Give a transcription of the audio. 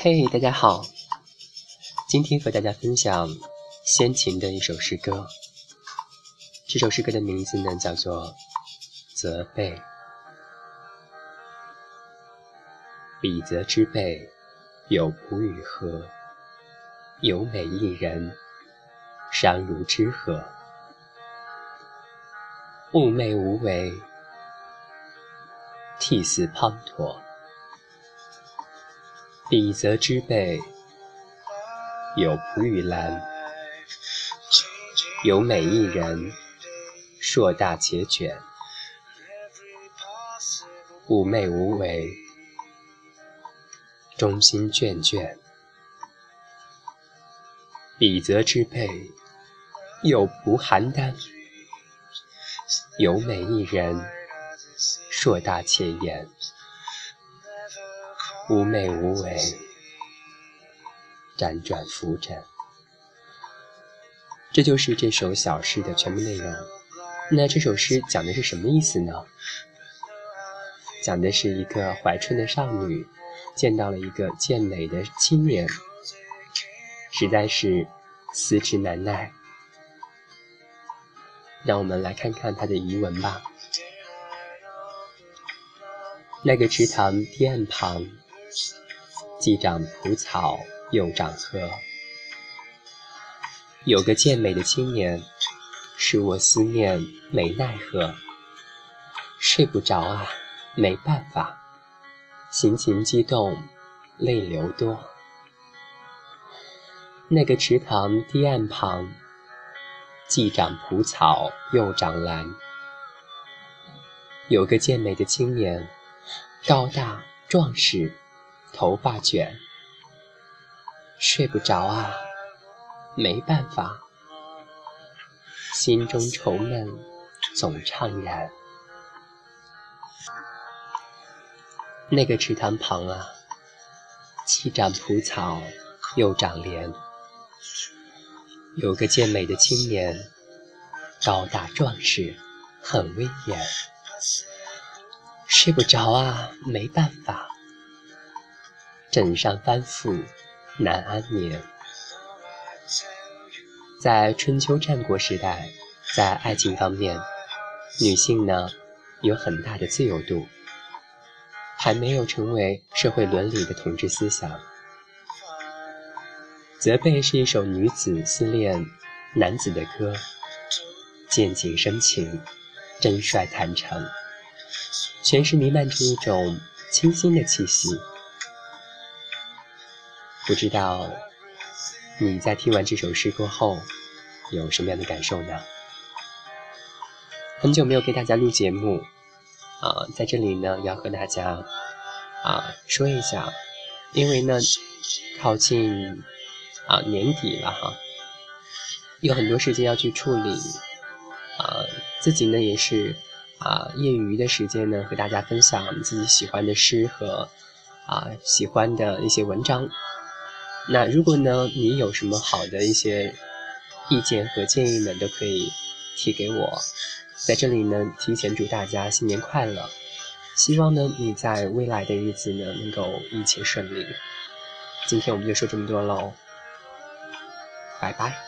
嘿，大家好，今天和大家分享先秦的一首诗歌。这首诗歌的名字呢叫做《责备》。比泽之背，有仆与禾，有美一人，山如之河。寤寐无为，涕泗滂沱。比泽之背，有仆玉兰，有美一人，硕大且卷。妩媚无为，忠心眷眷。比泽之背，有仆邯郸，有美一人，硕大且严。寤寐无为，辗转浮沉。这就是这首小诗的全部内容。那这首诗讲的是什么意思呢？讲的是一个怀春的少女见到了一个健美的青年，实在是思之难耐。让我们来看看他的遗文吧。那个池塘堤岸旁。既长蒲草又长荷，有个健美的青年，使我思念没奈何。睡不着啊，没办法，心情激动，泪流多。那个池塘堤岸旁，既长蒲草又长兰，有个健美的青年，高大壮实。头发卷，睡不着啊，没办法，心中愁闷总怅然。那个池塘旁啊，既长蒲草又长莲，有个健美的青年，高大壮实，很威严。睡不着啊，没办法。枕上翻覆，难安眠。在春秋战国时代，在爱情方面，女性呢有很大的自由度，还没有成为社会伦理的统治思想。《责备》是一首女子思恋男子的歌，见景深情，真率坦诚，全是弥漫着一种清新的气息。不知道你在听完这首诗过后有什么样的感受呢？很久没有给大家录节目啊，在这里呢要和大家啊说一下，因为呢靠近啊年底了哈，有很多事情要去处理啊，自己呢也是啊业余的时间呢和大家分享自己喜欢的诗和啊喜欢的一些文章。那如果呢，你有什么好的一些意见和建议呢，都可以提给我。在这里呢，提前祝大家新年快乐，希望呢你在未来的日子呢能够一切顺利。今天我们就说这么多喽，拜拜。